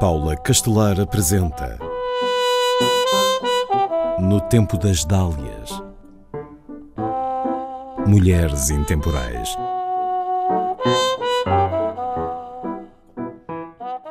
Paula Castelar apresenta No Tempo das Dálias Mulheres Intemporais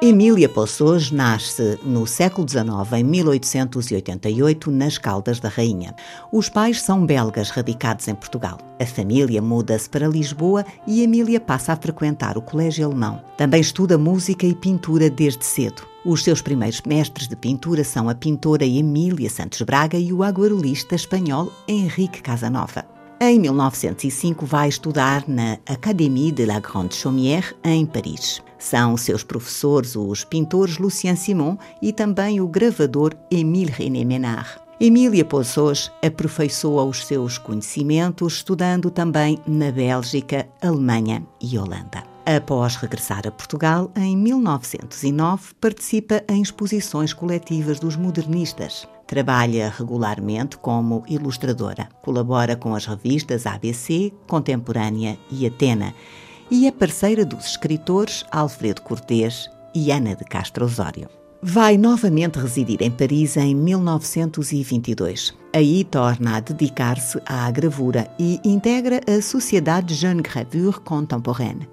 Emília Poços nasce no século XIX, em 1888, nas Caldas da Rainha. Os pais são belgas radicados em Portugal. A família muda-se para Lisboa e Emília passa a frequentar o colégio alemão. Também estuda música e pintura desde cedo. Os seus primeiros mestres de pintura são a pintora Emília Santos Braga e o aguarelista espanhol Henrique Casanova. Em 1905 vai estudar na Académie de la Grande Chaumière, em Paris. São seus professores os pintores Lucien Simon e também o gravador Émile René Menard. Emília Poços aperfeiçoa os seus conhecimentos estudando também na Bélgica, Alemanha e Holanda. Após regressar a Portugal, em 1909 participa em exposições coletivas dos modernistas. Trabalha regularmente como ilustradora. Colabora com as revistas ABC, Contemporânea e Atena e é parceira dos escritores Alfredo Cortês e Ana de Castro Osório. Vai novamente residir em Paris em 1922. Aí torna a dedicar-se à gravura e integra a Sociedade Jeune Gravure Contemporaine.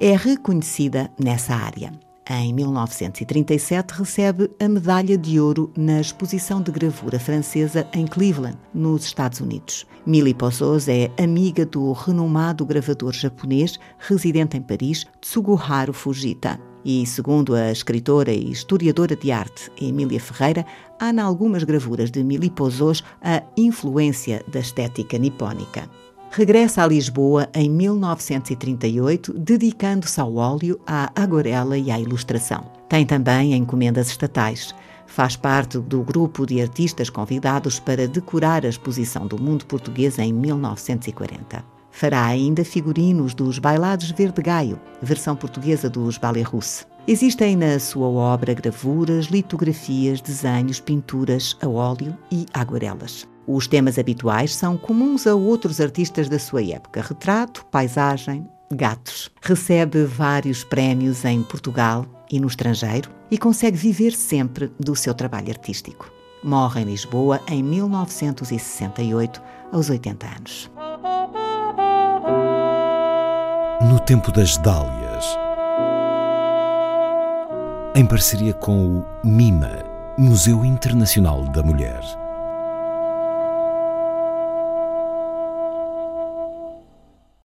É reconhecida nessa área. Em 1937, recebe a medalha de ouro na exposição de gravura francesa em Cleveland, nos Estados Unidos. Millie Pozos é amiga do renomado gravador japonês residente em Paris, Tsuguharu Fujita. E, segundo a escritora e historiadora de arte Emília Ferreira, há em algumas gravuras de Millie Pozos a influência da estética nipónica regressa a Lisboa em 1938, dedicando-se ao óleo, à aguarela e à ilustração. Tem também encomendas estatais. Faz parte do grupo de artistas convidados para decorar a exposição do mundo português em 1940. Fará ainda figurinos dos Bailados Verde Gaio, versão portuguesa dos Ballet Russe. Existem na sua obra gravuras, litografias, desenhos, pinturas a óleo e aguarelas. Os temas habituais são comuns a outros artistas da sua época: retrato, paisagem, gatos. Recebe vários prémios em Portugal e no estrangeiro e consegue viver sempre do seu trabalho artístico. Morre em Lisboa em 1968, aos 80 anos. No Tempo das Dálias, em parceria com o MIMA, Museu Internacional da Mulher.